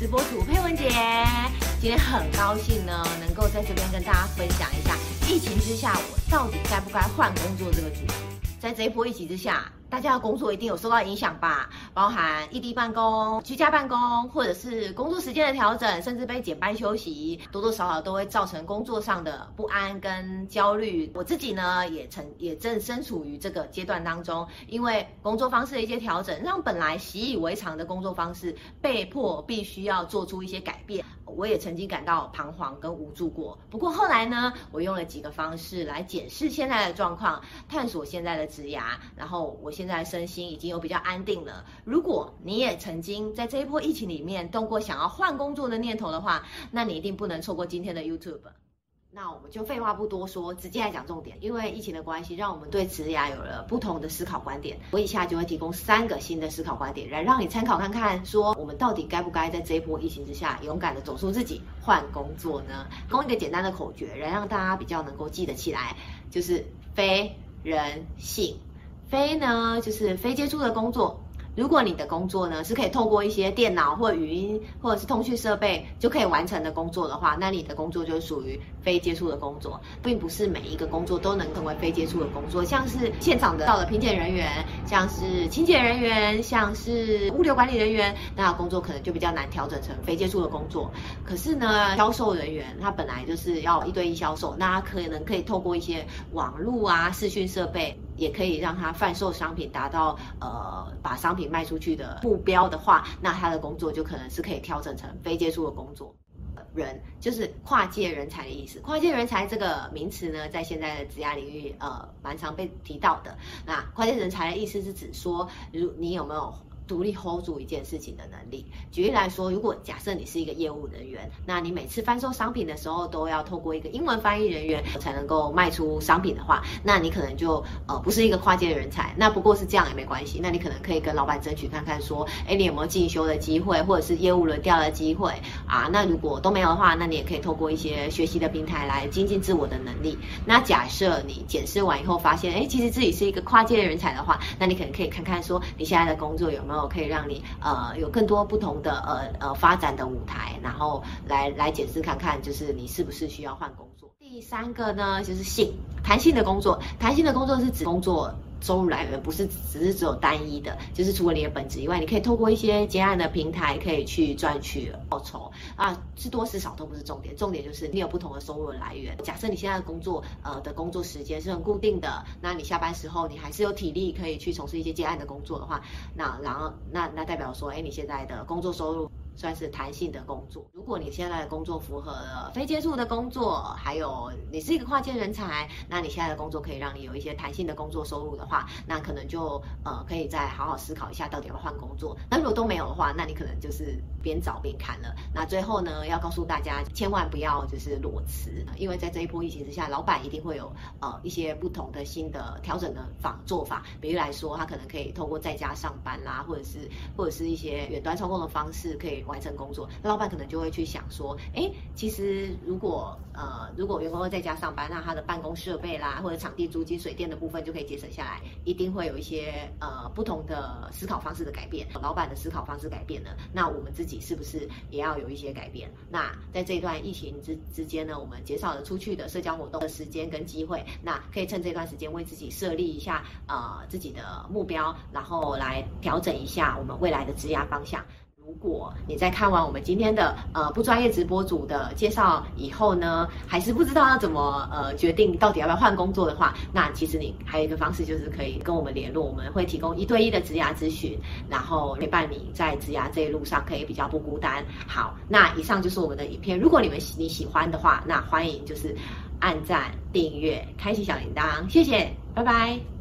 直播组佩文姐，今天很高兴呢，能够在这边跟大家分享一下，疫情之下我到底该不该换工作这个主题。在这一波疫情之下。大家的工作一定有受到影响吧，包含异地办公、居家办公，或者是工作时间的调整，甚至被减班休息，多多少少都会造成工作上的不安跟焦虑。我自己呢，也曾也正身处于这个阶段当中，因为工作方式的一些调整，让本来习以为常的工作方式被迫必须要做出一些改变。我也曾经感到彷徨跟无助过。不过后来呢，我用了几个方式来检视现在的状况，探索现在的职涯，然后我。现在身心已经有比较安定了。如果你也曾经在这一波疫情里面动过想要换工作的念头的话，那你一定不能错过今天的 YouTube。那我们就废话不多说，直接来讲重点。因为疫情的关系，让我们对职涯有了不同的思考观点。我以下就会提供三个新的思考观点，来让你参考看看，说我们到底该不该在这一波疫情之下，勇敢的走出自己换工作呢？供一个简单的口诀，来让大家比较能够记得起来，就是非人性。非呢，就是非接触的工作。如果你的工作呢是可以透过一些电脑或语音或者是通讯设备就可以完成的工作的话，那你的工作就属于非接触的工作，并不是每一个工作都能成为非接触的工作。像是现场的到了品检人员，像是清洁人员，像是物流管理人员，那工作可能就比较难调整成非接触的工作。可是呢，销售人员他本来就是要一对一销售，那他可能可以透过一些网络啊、视讯设备。也可以让他贩售商品，达到呃把商品卖出去的目标的话，那他的工作就可能是可以调整成非接触的工作。人就是跨界人才的意思。跨界人才这个名词呢，在现在的职业领域呃蛮常被提到的。那跨界人才的意思是指说，如你有没有？独立 hold 住一件事情的能力。举例来说，如果假设你是一个业务人员，那你每次翻售商品的时候都要透过一个英文翻译人员才能够卖出商品的话，那你可能就呃不是一个跨界人才。那不过是这样也没关系，那你可能可以跟老板争取看看，说，哎，你有没有进修的机会，或者是业务轮调的机会啊？那如果都没有的话，那你也可以透过一些学习的平台来精进自我的能力。那假设你检视完以后发现，哎，其实自己是一个跨界人才的话，那你可能可以看看说，你现在的工作有没有。可以让你呃有更多不同的呃呃发展的舞台，然后来来检视看看，就是你是不是需要换工作。第三个呢，就是性弹性的工作，弹性的工作是指工作。收入来源不是只是只有单一的，就是除了你的本职以外，你可以透过一些接案的平台，可以去赚取报酬啊，是多是少都不是重点，重点就是你有不同的收入来源。假设你现在的工作呃的工作时间是很固定的，那你下班时候你还是有体力可以去从事一些接案的工作的话，那然后那那代表说，哎，你现在的工作收入。算是弹性的工作。如果你现在的工作符合了非接触的工作，还有你是一个跨界人才，那你现在的工作可以让你有一些弹性的工作收入的话，那可能就呃可以再好好思考一下到底要换工作。那如果都没有的话，那你可能就是边找边看了。那最后呢，要告诉大家，千万不要就是裸辞，因为在这一波疫情之下，老板一定会有呃一些不同的新的调整的方做法。比如来说，他可能可以透过在家上班啦，或者是或者是一些远端操控的方式，可以。完成工作，那老板可能就会去想说，哎，其实如果呃，如果员工在家上班，那他的办公设备啦，或者场地租金、水电的部分就可以节省下来，一定会有一些呃不同的思考方式的改变。老板的思考方式改变了，那我们自己是不是也要有一些改变？那在这一段疫情之之间呢，我们减少了出去的社交活动的时间跟机会，那可以趁这段时间为自己设立一下呃自己的目标，然后来调整一下我们未来的职涯方向。如果你在看完我们今天的呃不专业直播组的介绍以后呢，还是不知道要怎么呃决定到底要不要换工作的话，那其实你还有一个方式就是可以跟我们联络，我们会提供一对一的职涯咨询，然后陪伴你在职涯这一路上可以比较不孤单。好，那以上就是我们的影片，如果你们你喜欢的话，那欢迎就是按赞、订阅、开启小铃铛，谢谢，拜拜。